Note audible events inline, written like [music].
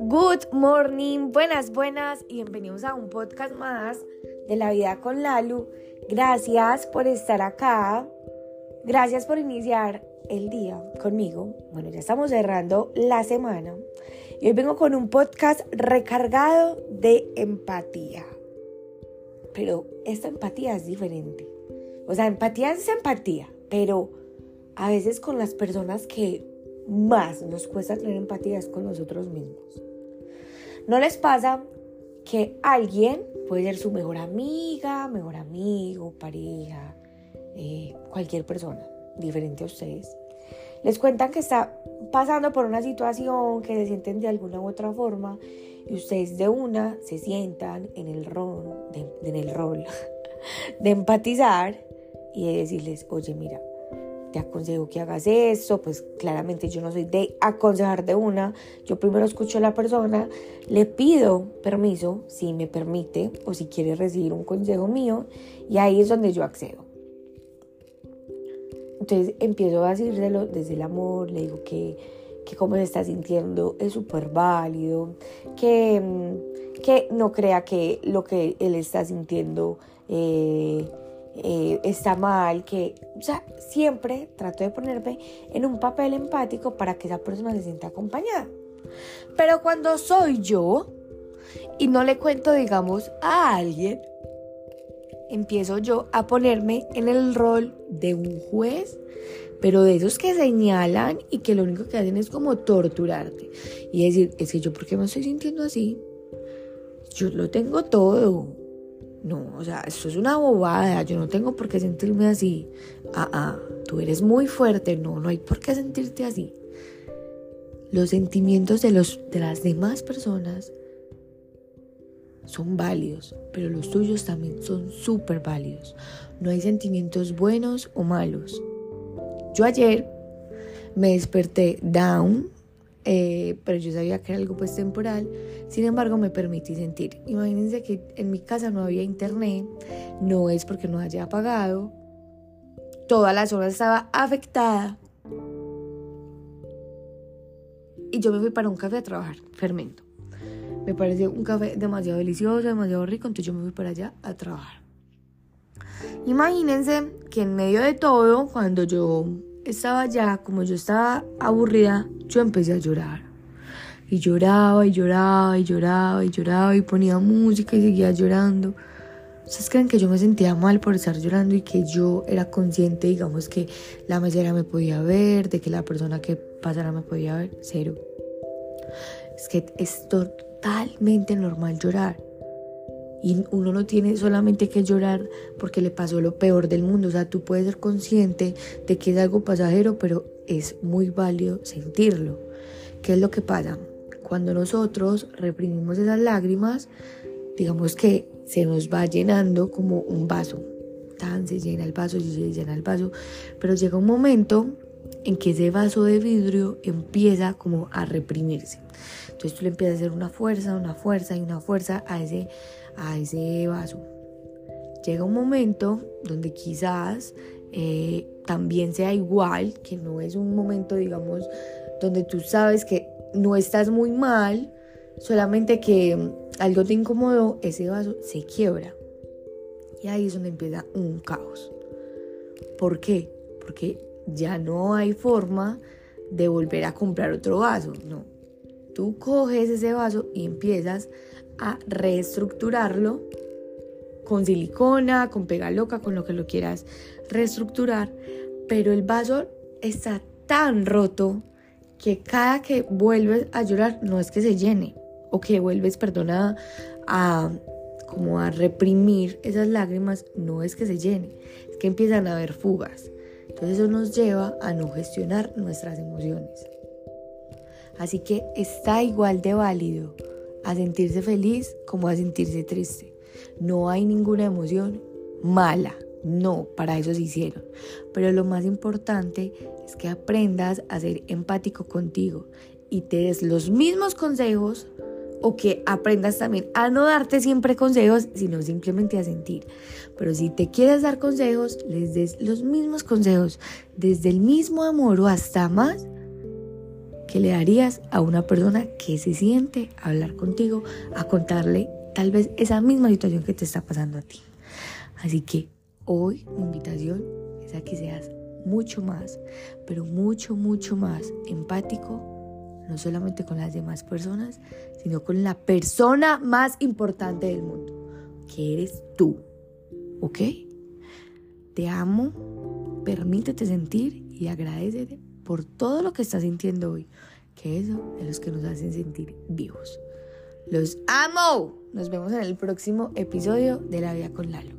Good morning, buenas, buenas y bienvenidos a un podcast más de la vida con Lalu. Gracias por estar acá. Gracias por iniciar el día conmigo. Bueno, ya estamos cerrando la semana y hoy vengo con un podcast recargado de empatía. Pero esta empatía es diferente. O sea, empatía es empatía, pero a veces con las personas que más nos cuesta tener empatía es con nosotros mismos. ¿No les pasa que alguien puede ser su mejor amiga, mejor amigo, pareja, eh, cualquier persona diferente a ustedes? Les cuentan que está pasando por una situación que se sienten de alguna u otra forma y ustedes de una se sientan en el rol en el rol [laughs] de empatizar y de decirles, oye, mira, te aconsejo que hagas esto, pues claramente yo no soy de aconsejar de una, yo primero escucho a la persona, le pido permiso si me permite o si quiere recibir un consejo mío y ahí es donde yo accedo. Entonces empiezo a decírselo desde el amor, le digo que, que cómo se está sintiendo es súper válido, que, mm, que no crea que lo que él está sintiendo... Eh, eh, está mal, que, o sea, siempre trato de ponerme en un papel empático para que esa persona se sienta acompañada. Pero cuando soy yo y no le cuento, digamos, a alguien, empiezo yo a ponerme en el rol de un juez, pero de esos que señalan y que lo único que hacen es como torturarte y decir, es que yo, ¿por qué me estoy sintiendo así? Yo lo tengo todo no, o sea, eso es una bobada, yo no tengo por qué sentirme así. Ah, ah, tú eres muy fuerte, no, no hay por qué sentirte así. Los sentimientos de, los, de las demás personas son válidos, pero los tuyos también son súper válidos. No hay sentimientos buenos o malos. Yo ayer me desperté down, eh, pero yo sabía que era algo pues temporal, sin embargo me permití sentir. Imagínense que en mi casa no había internet, no es porque no haya apagado, toda la zona estaba afectada y yo me fui para un café a trabajar, fermento. Me pareció un café demasiado delicioso, demasiado rico, entonces yo me fui para allá a trabajar. Imagínense que en medio de todo, cuando yo estaba allá, como yo estaba aburrida, yo empecé a llorar. Y lloraba y lloraba y lloraba y lloraba y ponía música y seguía llorando. ¿Ustedes creen que yo me sentía mal por estar llorando y que yo era consciente, digamos, que la mesera me podía ver, de que la persona que pasara me podía ver? Cero. Es que es totalmente normal llorar. Y uno no tiene solamente que llorar porque le pasó lo peor del mundo. O sea, tú puedes ser consciente de que es algo pasajero, pero es muy válido sentirlo. ¿Qué es lo que pasa? Cuando nosotros reprimimos esas lágrimas, digamos que se nos va llenando como un vaso. Tan se llena el vaso, se llena el vaso, pero llega un momento en que ese vaso de vidrio empieza como a reprimirse. Entonces tú le empiezas a hacer una fuerza, una fuerza y una fuerza a ese, a ese vaso. Llega un momento donde quizás eh, también sea igual, que no es un momento, digamos, donde tú sabes que no estás muy mal, solamente que algo te incomodó, ese vaso se quiebra. Y ahí es donde empieza un caos. ¿Por qué? Porque ya no hay forma de volver a comprar otro vaso, no. Tú coges ese vaso y empiezas a reestructurarlo con silicona, con pega loca, con lo que lo quieras reestructurar, pero el vaso está tan roto que cada que vuelves a llorar no es que se llene o que vuelves, perdona, a como a reprimir esas lágrimas, no es que se llene, es que empiezan a haber fugas. Entonces eso nos lleva a no gestionar nuestras emociones. Así que está igual de válido a sentirse feliz como a sentirse triste. No hay ninguna emoción mala. No, para eso se hicieron. Pero lo más importante es que aprendas a ser empático contigo y te des los mismos consejos o que aprendas también a no darte siempre consejos, sino simplemente a sentir. Pero si te quieres dar consejos, les des los mismos consejos, desde el mismo amor o hasta más, que le darías a una persona que se siente a hablar contigo, a contarle tal vez esa misma situación que te está pasando a ti. Así que hoy mi invitación es a que seas mucho más, pero mucho, mucho más empático, no solamente con las demás personas, sino con la persona más importante del mundo, que eres tú. ¿Ok? Te amo, permítete sentir y agradecete por todo lo que estás sintiendo hoy, que eso es lo que nos hacen sentir vivos. Los amo. Nos vemos en el próximo episodio de La Vida con Lalo.